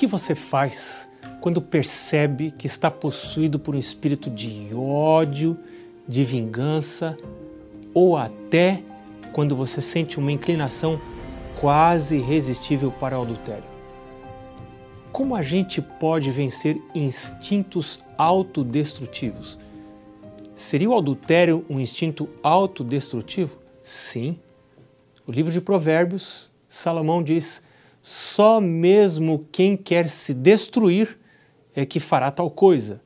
Que você faz quando percebe que está possuído por um espírito de ódio, de vingança ou até quando você sente uma inclinação quase irresistível para o adultério? Como a gente pode vencer instintos autodestrutivos? Seria o adultério um instinto autodestrutivo? Sim. O livro de Provérbios, Salomão diz: só mesmo quem quer se destruir é que fará tal coisa.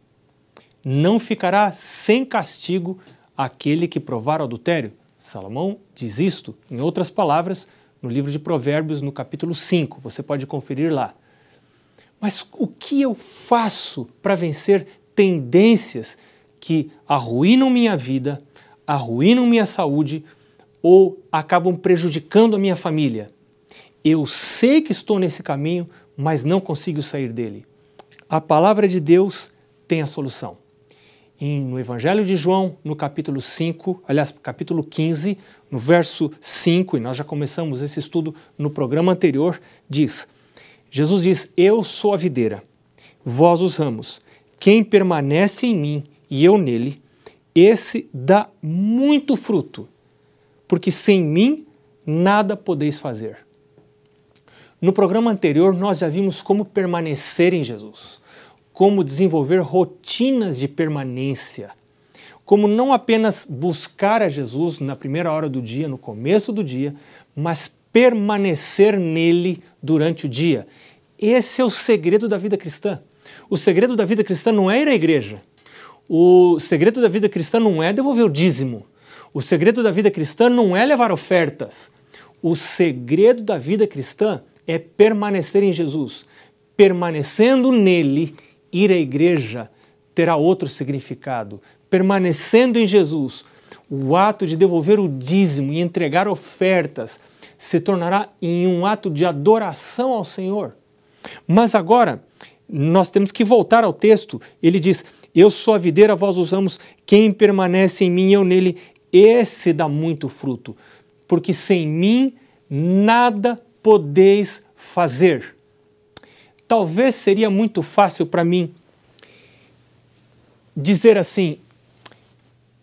Não ficará sem castigo aquele que provar o adultério. Salomão diz isto, em outras palavras, no livro de Provérbios, no capítulo 5. Você pode conferir lá. Mas o que eu faço para vencer tendências que arruinam minha vida, arruinam minha saúde ou acabam prejudicando a minha família? Eu sei que estou nesse caminho, mas não consigo sair dele. A palavra de Deus tem a solução. no Evangelho de João, no capítulo 5, aliás, capítulo 15, no verso 5, e nós já começamos esse estudo no programa anterior, diz: Jesus diz: Eu sou a videira, vós os ramos. Quem permanece em mim e eu nele, esse dá muito fruto, porque sem mim nada podeis fazer. No programa anterior, nós já vimos como permanecer em Jesus, como desenvolver rotinas de permanência, como não apenas buscar a Jesus na primeira hora do dia, no começo do dia, mas permanecer nele durante o dia. Esse é o segredo da vida cristã. O segredo da vida cristã não é ir à igreja. O segredo da vida cristã não é devolver o dízimo. O segredo da vida cristã não é levar ofertas. O segredo da vida cristã é permanecer em Jesus. Permanecendo nele, ir à igreja terá outro significado. Permanecendo em Jesus, o ato de devolver o dízimo e entregar ofertas se tornará em um ato de adoração ao Senhor. Mas agora, nós temos que voltar ao texto. Ele diz: Eu sou a videira, vós os ramos, quem permanece em mim, eu nele, esse dá muito fruto. Porque sem mim nada podeis fazer. Talvez seria muito fácil para mim dizer assim: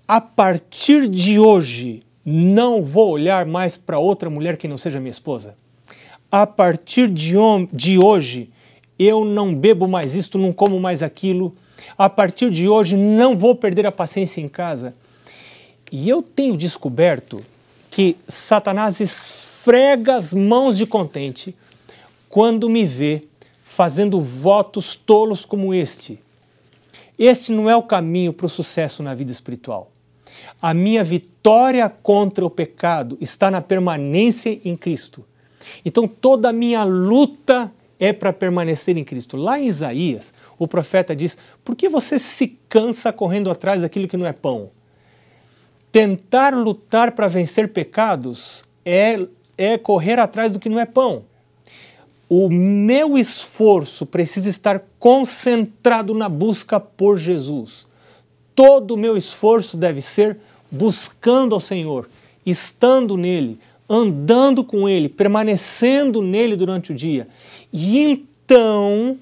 a partir de hoje não vou olhar mais para outra mulher que não seja minha esposa. A partir de, de hoje eu não bebo mais isto, não como mais aquilo. A partir de hoje não vou perder a paciência em casa. E eu tenho descoberto que Satanás esfrega as mãos de contente quando me vê fazendo votos tolos como este. Este não é o caminho para o sucesso na vida espiritual. A minha vitória contra o pecado está na permanência em Cristo. Então toda a minha luta é para permanecer em Cristo. Lá em Isaías, o profeta diz: Por que você se cansa correndo atrás daquilo que não é pão? Tentar lutar para vencer pecados é é correr atrás do que não é pão. O meu esforço precisa estar concentrado na busca por Jesus. Todo o meu esforço deve ser buscando ao Senhor, estando nele, andando com ele, permanecendo nele durante o dia. E então,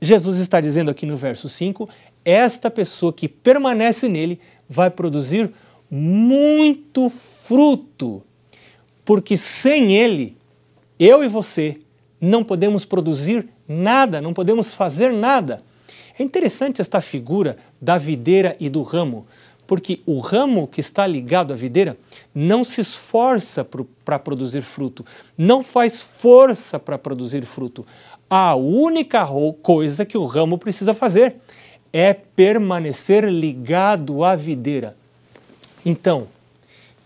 Jesus está dizendo aqui no verso 5: esta pessoa que permanece nele vai produzir muito fruto porque sem Ele, eu e você não podemos produzir nada, não podemos fazer nada. É interessante esta figura da videira e do ramo, porque o ramo que está ligado à videira não se esforça para produzir fruto, não faz força para produzir fruto. A única coisa que o ramo precisa fazer é permanecer ligado à videira. Então,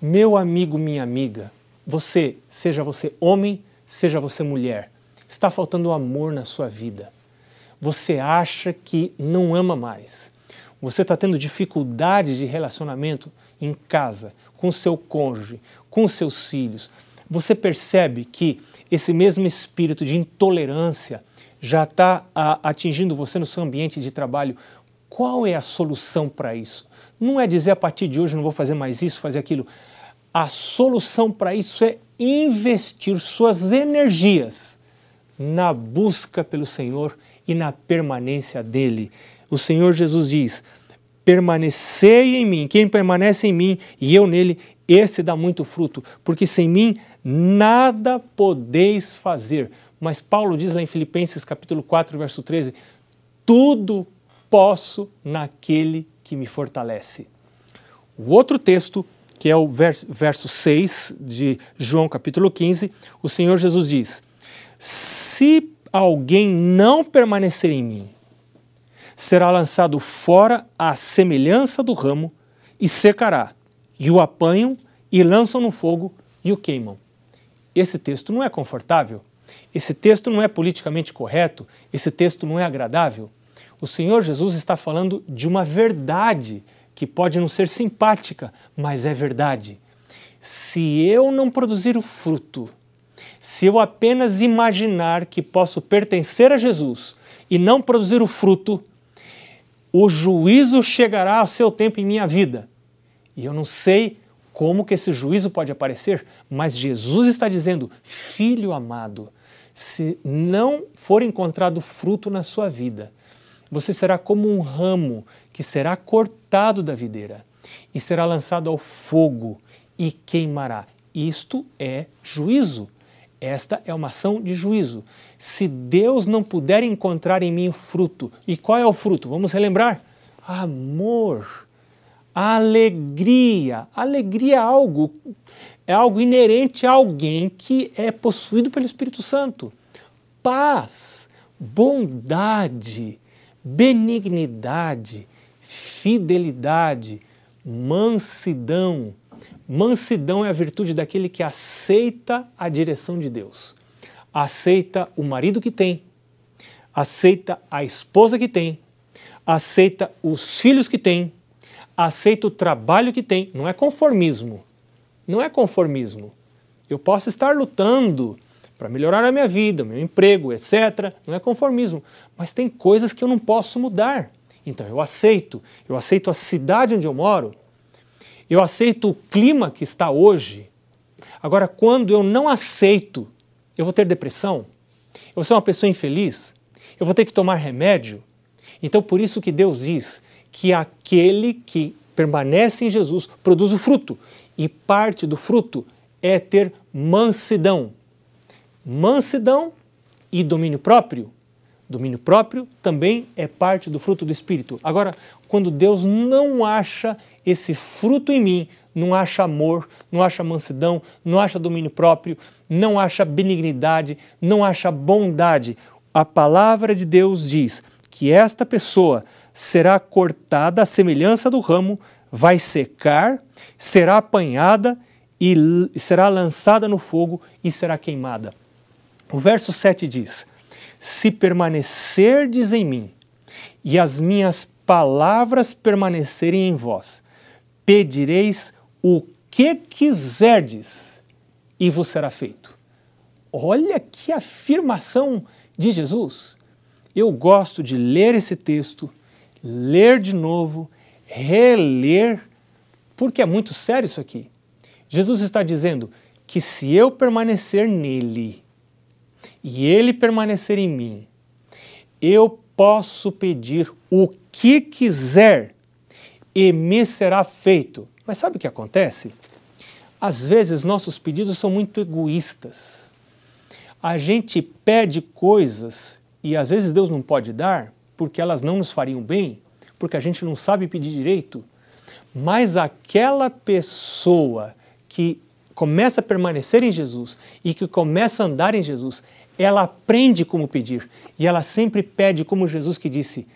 meu amigo, minha amiga, você, seja você homem, seja você mulher, está faltando amor na sua vida. Você acha que não ama mais. Você está tendo dificuldade de relacionamento em casa, com seu cônjuge, com seus filhos. Você percebe que esse mesmo espírito de intolerância já está atingindo você no seu ambiente de trabalho. Qual é a solução para isso? Não é dizer a partir de hoje não vou fazer mais isso, fazer aquilo. A solução para isso é investir suas energias na busca pelo Senhor e na permanência dele. O Senhor Jesus diz: permanecei em mim, quem permanece em mim e eu nele, esse dá muito fruto, porque sem mim nada podeis fazer. Mas Paulo diz lá em Filipenses capítulo 4, verso 13: tudo posso naquele que me fortalece. O outro texto, que é o verso 6 de João capítulo 15, o Senhor Jesus diz: Se alguém não permanecer em mim, será lançado fora à semelhança do ramo e secará. E o apanham e lançam no fogo e o queimam. Esse texto não é confortável? Esse texto não é politicamente correto? Esse texto não é agradável? O Senhor Jesus está falando de uma verdade que pode não ser simpática, mas é verdade. Se eu não produzir o fruto, se eu apenas imaginar que posso pertencer a Jesus e não produzir o fruto, o juízo chegará ao seu tempo em minha vida. E eu não sei como que esse juízo pode aparecer, mas Jesus está dizendo: Filho amado, se não for encontrado fruto na sua vida, você será como um ramo que será cortado da videira e será lançado ao fogo e queimará. Isto é juízo. Esta é uma ação de juízo. Se Deus não puder encontrar em mim o fruto, e qual é o fruto? Vamos relembrar: amor, alegria. Alegria é algo, é algo inerente a alguém que é possuído pelo Espírito Santo. Paz, bondade, benignidade, fidelidade, mansidão Mansidão é a virtude daquele que aceita a direção de Deus. Aceita o marido que tem, aceita a esposa que tem, aceita os filhos que tem, aceita o trabalho que tem. Não é conformismo. Não é conformismo. Eu posso estar lutando para melhorar a minha vida, meu emprego, etc. Não é conformismo. Mas tem coisas que eu não posso mudar. Então eu aceito. Eu aceito a cidade onde eu moro, eu aceito o clima que está hoje. Agora, quando eu não aceito, eu vou ter depressão, eu vou ser uma pessoa infeliz, eu vou ter que tomar remédio. Então, por isso que Deus diz que aquele que permanece em Jesus produz o fruto, e parte do fruto é ter mansidão. Mansidão e domínio próprio. Domínio próprio também é parte do fruto do Espírito. Agora, quando Deus não acha esse fruto em mim não acha amor, não acha mansidão, não acha domínio próprio, não acha benignidade, não acha bondade. A palavra de Deus diz que esta pessoa será cortada à semelhança do ramo, vai secar, será apanhada e será lançada no fogo e será queimada. O verso 7 diz: Se permanecerdes em mim e as minhas palavras permanecerem em vós, pedireis o que quiserdes e vos será feito. Olha que afirmação de Jesus. Eu gosto de ler esse texto, ler de novo, reler, porque é muito sério isso aqui. Jesus está dizendo que se eu permanecer nele e ele permanecer em mim, eu posso pedir o que quiser e me será feito. Mas sabe o que acontece? Às vezes nossos pedidos são muito egoístas. A gente pede coisas e às vezes Deus não pode dar porque elas não nos fariam bem, porque a gente não sabe pedir direito. Mas aquela pessoa que começa a permanecer em Jesus e que começa a andar em Jesus, ela aprende como pedir e ela sempre pede como Jesus que disse: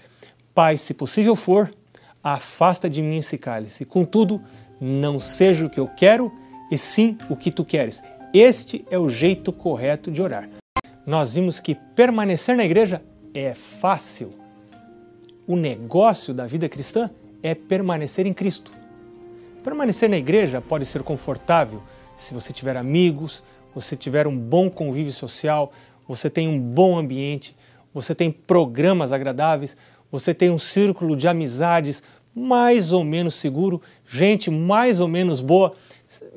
Pai, se possível for, afasta de mim esse cálice. Contudo, não seja o que eu quero, e sim o que tu queres. Este é o jeito correto de orar. Nós vimos que permanecer na igreja é fácil. O negócio da vida cristã é permanecer em Cristo. Permanecer na igreja pode ser confortável se você tiver amigos, você tiver um bom convívio social, você tem um bom ambiente, você tem programas agradáveis, você tem um círculo de amizades mais ou menos seguro, gente mais ou menos boa.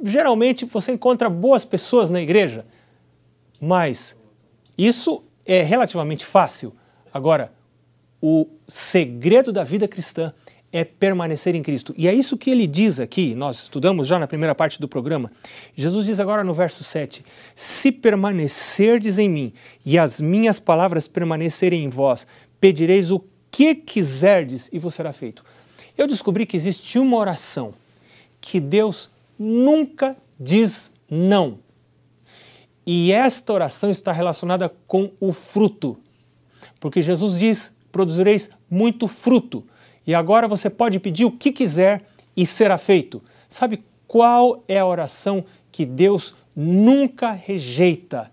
Geralmente você encontra boas pessoas na igreja, mas isso é relativamente fácil. Agora, o segredo da vida cristã é permanecer em Cristo. E é isso que ele diz aqui, nós estudamos já na primeira parte do programa. Jesus diz agora no verso 7: Se permanecerdes em mim e as minhas palavras permanecerem em vós, pedireis o que quiserdes e vos será feito. Eu descobri que existe uma oração que Deus nunca diz não. E esta oração está relacionada com o fruto. Porque Jesus diz: produzireis muito fruto. E agora você pode pedir o que quiser e será feito. Sabe qual é a oração que Deus nunca rejeita?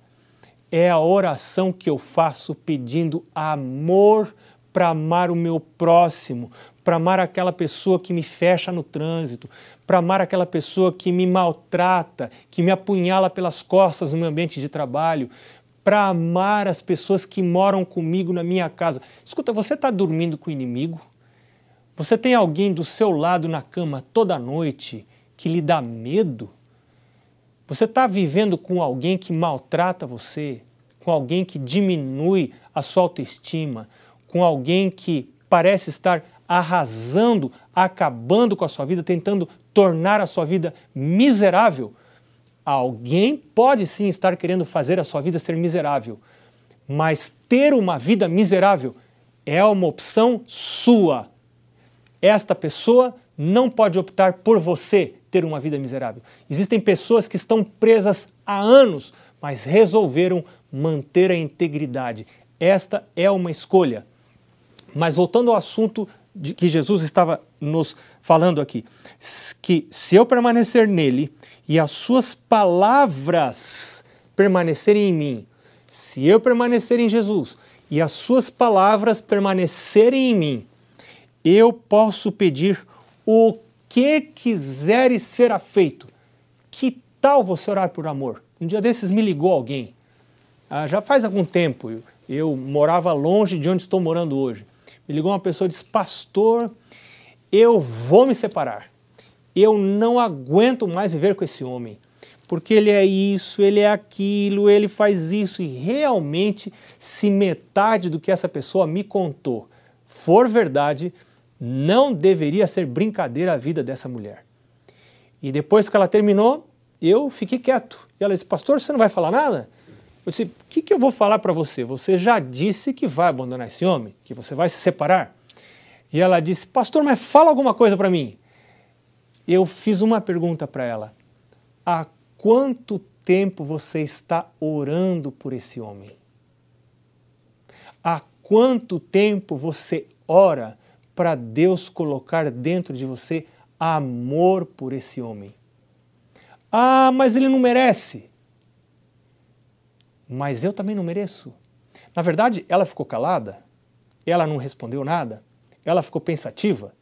É a oração que eu faço pedindo amor para amar o meu próximo, para amar aquela pessoa que me fecha no trânsito, para amar aquela pessoa que me maltrata, que me apunhala pelas costas no meu ambiente de trabalho, para amar as pessoas que moram comigo na minha casa. Escuta, você está dormindo com o inimigo? Você tem alguém do seu lado na cama toda noite que lhe dá medo? Você está vivendo com alguém que maltrata você, com alguém que diminui a sua autoestima, com alguém que parece estar arrasando, acabando com a sua vida, tentando tornar a sua vida miserável. Alguém pode sim estar querendo fazer a sua vida ser miserável, mas ter uma vida miserável é uma opção sua. Esta pessoa não pode optar por você ter uma vida miserável. Existem pessoas que estão presas há anos, mas resolveram manter a integridade. Esta é uma escolha. Mas voltando ao assunto de que Jesus estava nos falando aqui, que se eu permanecer nele e as suas palavras permanecerem em mim, se eu permanecer em Jesus e as suas palavras permanecerem em mim, eu posso pedir o que quiser e será feito. Que tal você orar por amor? Um dia desses me ligou alguém, ah, já faz algum tempo, eu, eu morava longe de onde estou morando hoje. Me ligou uma pessoa e disse: Pastor, eu vou me separar. Eu não aguento mais viver com esse homem. Porque ele é isso, ele é aquilo, ele faz isso. E realmente, se metade do que essa pessoa me contou for verdade, não deveria ser brincadeira a vida dessa mulher. E depois que ela terminou, eu fiquei quieto. E ela disse: Pastor, você não vai falar nada? Eu disse: O que, que eu vou falar para você? Você já disse que vai abandonar esse homem, que você vai se separar. E ela disse: Pastor, mas fala alguma coisa para mim. Eu fiz uma pergunta para ela: Há quanto tempo você está orando por esse homem? Há quanto tempo você ora para Deus colocar dentro de você amor por esse homem? Ah, mas ele não merece mas eu também não mereço. Na verdade, ela ficou calada, ela não respondeu nada, ela ficou pensativa.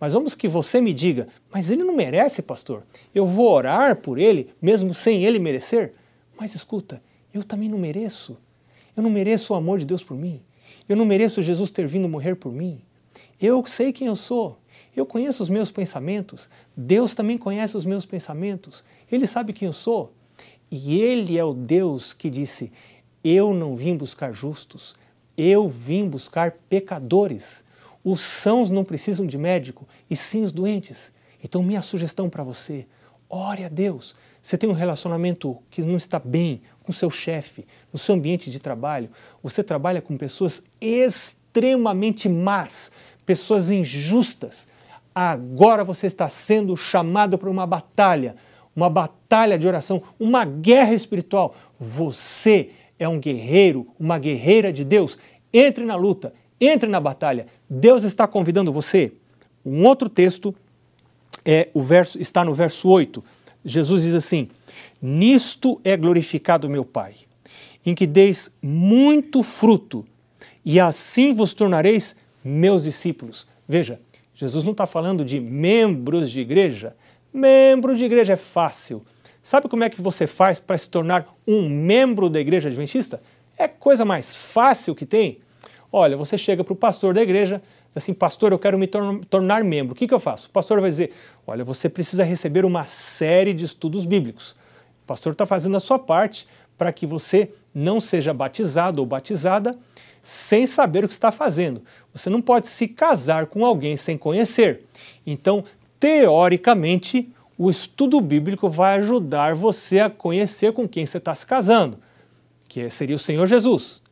Mas vamos que você me diga, mas ele não merece, pastor. Eu vou orar por ele, mesmo sem ele merecer? Mas escuta, eu também não mereço. Eu não mereço o amor de Deus por mim. Eu não mereço Jesus ter vindo morrer por mim. Eu sei quem eu sou. Eu conheço os meus pensamentos. Deus também conhece os meus pensamentos. Ele sabe quem eu sou. E ele é o Deus que disse: Eu não vim buscar justos, eu vim buscar pecadores. Os sãos não precisam de médico, e sim os doentes. Então, minha sugestão para você: ore a Deus. Você tem um relacionamento que não está bem com seu chefe, no seu ambiente de trabalho, você trabalha com pessoas extremamente más, pessoas injustas. Agora você está sendo chamado para uma batalha uma batalha de oração, uma guerra espiritual. Você é um guerreiro, uma guerreira de Deus. Entre na luta, entre na batalha. Deus está convidando você. Um outro texto é o verso está no verso 8. Jesus diz assim: Nisto é glorificado meu Pai, em que deis muito fruto, e assim vos tornareis meus discípulos. Veja, Jesus não está falando de membros de igreja, Membro de igreja é fácil. Sabe como é que você faz para se tornar um membro da igreja adventista? É coisa mais fácil que tem. Olha, você chega para o pastor da igreja, assim, pastor, eu quero me tornar membro. O que, que eu faço? O pastor vai dizer, olha, você precisa receber uma série de estudos bíblicos. O pastor está fazendo a sua parte para que você não seja batizado ou batizada sem saber o que está fazendo. Você não pode se casar com alguém sem conhecer. Então, teoricamente, o estudo bíblico vai ajudar você a conhecer com quem você está se casando, que seria o Senhor Jesus,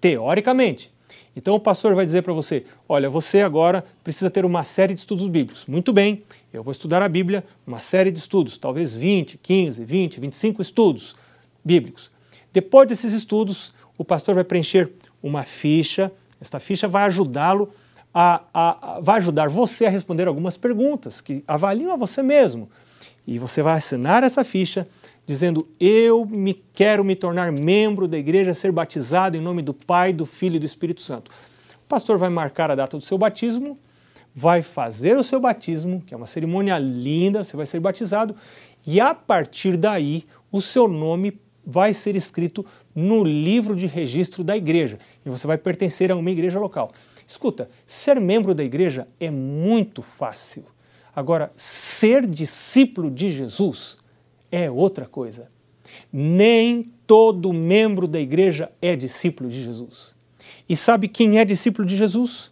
teoricamente. Então o pastor vai dizer para você: olha, você agora precisa ter uma série de estudos bíblicos. Muito bem, eu vou estudar a Bíblia, uma série de estudos, talvez 20, 15, 20, 25 estudos bíblicos. Depois desses estudos, o pastor vai preencher uma ficha. Esta ficha vai ajudá-lo a, a, a, vai ajudar você a responder algumas perguntas que avaliam a você mesmo. E você vai assinar essa ficha dizendo: Eu me quero me tornar membro da igreja, ser batizado em nome do Pai, do Filho e do Espírito Santo. O pastor vai marcar a data do seu batismo, vai fazer o seu batismo, que é uma cerimônia linda, você vai ser batizado, e a partir daí o seu nome vai ser escrito no livro de registro da igreja e você vai pertencer a uma igreja local. Escuta, ser membro da igreja é muito fácil. Agora, ser discípulo de Jesus é outra coisa. Nem todo membro da igreja é discípulo de Jesus. E sabe quem é discípulo de Jesus?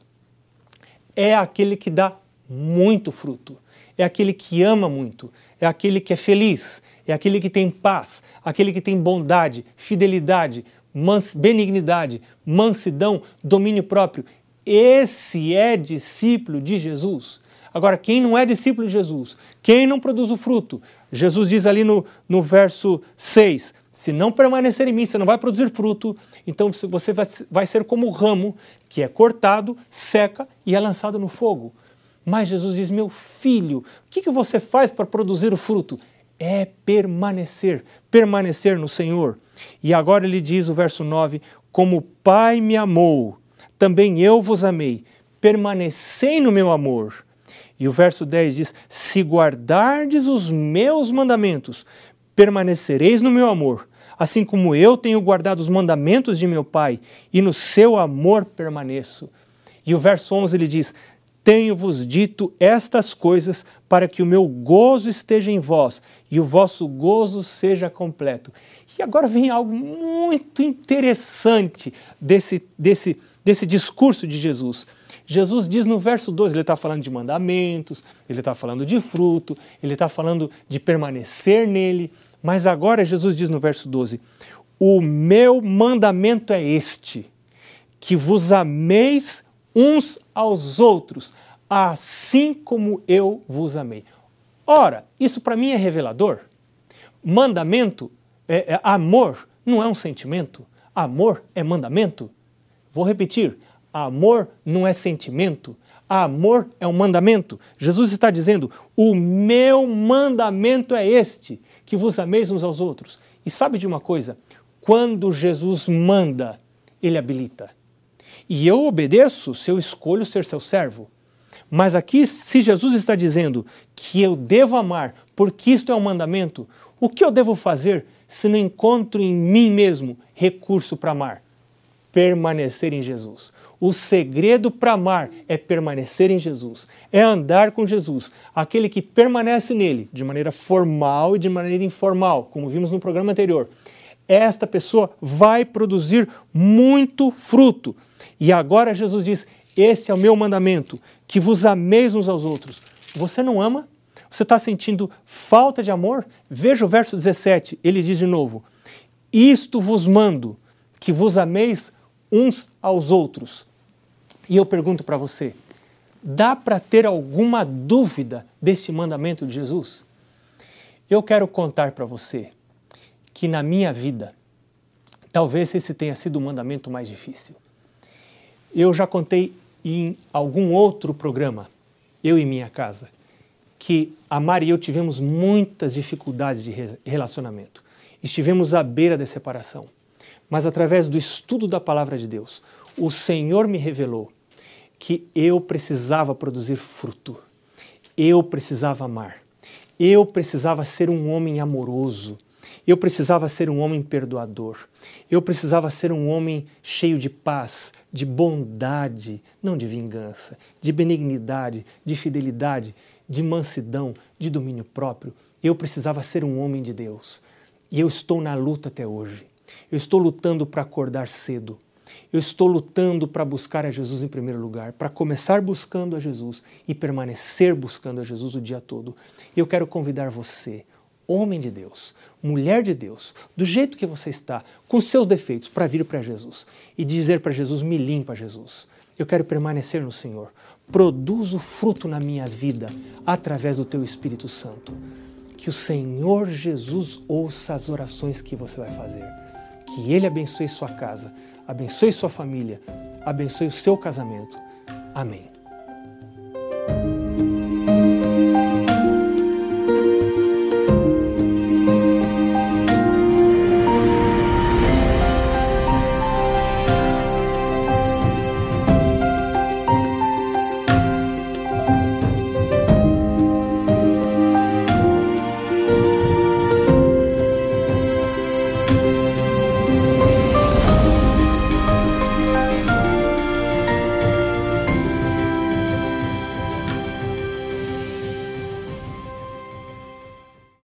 É aquele que dá muito fruto, é aquele que ama muito, é aquele que é feliz, é aquele que tem paz, aquele que tem bondade, fidelidade, mans benignidade, mansidão, domínio próprio. Esse é discípulo de Jesus. Agora, quem não é discípulo de Jesus, quem não produz o fruto, Jesus diz ali no, no verso 6: se não permanecer em mim, você não vai produzir fruto, então você vai, vai ser como o ramo que é cortado, seca e é lançado no fogo. Mas Jesus diz: meu filho, o que, que você faz para produzir o fruto? É permanecer, permanecer no Senhor. E agora ele diz o verso 9: Como o Pai me amou, também eu vos amei, permanecei no meu amor. E o verso 10 diz: Se guardardes os meus mandamentos, permanecereis no meu amor, assim como eu tenho guardado os mandamentos de meu Pai, e no seu amor permaneço. E o verso 11 ele diz: tenho-vos dito estas coisas para que o meu gozo esteja em vós e o vosso gozo seja completo. E agora vem algo muito interessante desse, desse, desse discurso de Jesus. Jesus diz no verso 12, ele está falando de mandamentos, ele está falando de fruto, ele está falando de permanecer nele, mas agora Jesus diz no verso 12: O meu mandamento é este, que vos ameis uns aos outros, assim como eu vos amei. Ora, isso para mim é revelador. Mandamento, é, é, amor não é um sentimento, amor é mandamento. Vou repetir: amor não é sentimento, amor é um mandamento. Jesus está dizendo: o meu mandamento é este, que vos ameis uns aos outros. E sabe de uma coisa? Quando Jesus manda, ele habilita e eu obedeço se eu escolho ser seu servo. Mas aqui, se Jesus está dizendo que eu devo amar porque isto é um mandamento, o que eu devo fazer se não encontro em mim mesmo recurso para amar? Permanecer em Jesus. O segredo para amar é permanecer em Jesus, é andar com Jesus, aquele que permanece nele de maneira formal e de maneira informal, como vimos no programa anterior. Esta pessoa vai produzir muito fruto. E agora Jesus diz: Este é o meu mandamento, que vos ameis uns aos outros. Você não ama? Você está sentindo falta de amor? Veja o verso 17, ele diz de novo: Isto vos mando, que vos ameis uns aos outros. E eu pergunto para você: dá para ter alguma dúvida deste mandamento de Jesus? Eu quero contar para você que na minha vida, talvez esse tenha sido o mandamento mais difícil. Eu já contei em algum outro programa, eu e minha casa, que a Mari e eu tivemos muitas dificuldades de relacionamento. Estivemos à beira da separação. Mas através do estudo da palavra de Deus, o Senhor me revelou que eu precisava produzir fruto. Eu precisava amar. Eu precisava ser um homem amoroso. Eu precisava ser um homem perdoador. Eu precisava ser um homem cheio de paz, de bondade, não de vingança, de benignidade, de fidelidade, de mansidão, de domínio próprio. Eu precisava ser um homem de Deus. E eu estou na luta até hoje. Eu estou lutando para acordar cedo. Eu estou lutando para buscar a Jesus em primeiro lugar, para começar buscando a Jesus e permanecer buscando a Jesus o dia todo. Eu quero convidar você, homem de Deus, mulher de Deus, do jeito que você está, com seus defeitos, para vir para Jesus e dizer para Jesus: me limpa, Jesus. Eu quero permanecer no Senhor. Produz o fruto na minha vida através do teu Espírito Santo. Que o Senhor Jesus ouça as orações que você vai fazer. Que Ele abençoe sua casa, abençoe sua família, abençoe o seu casamento. Amém.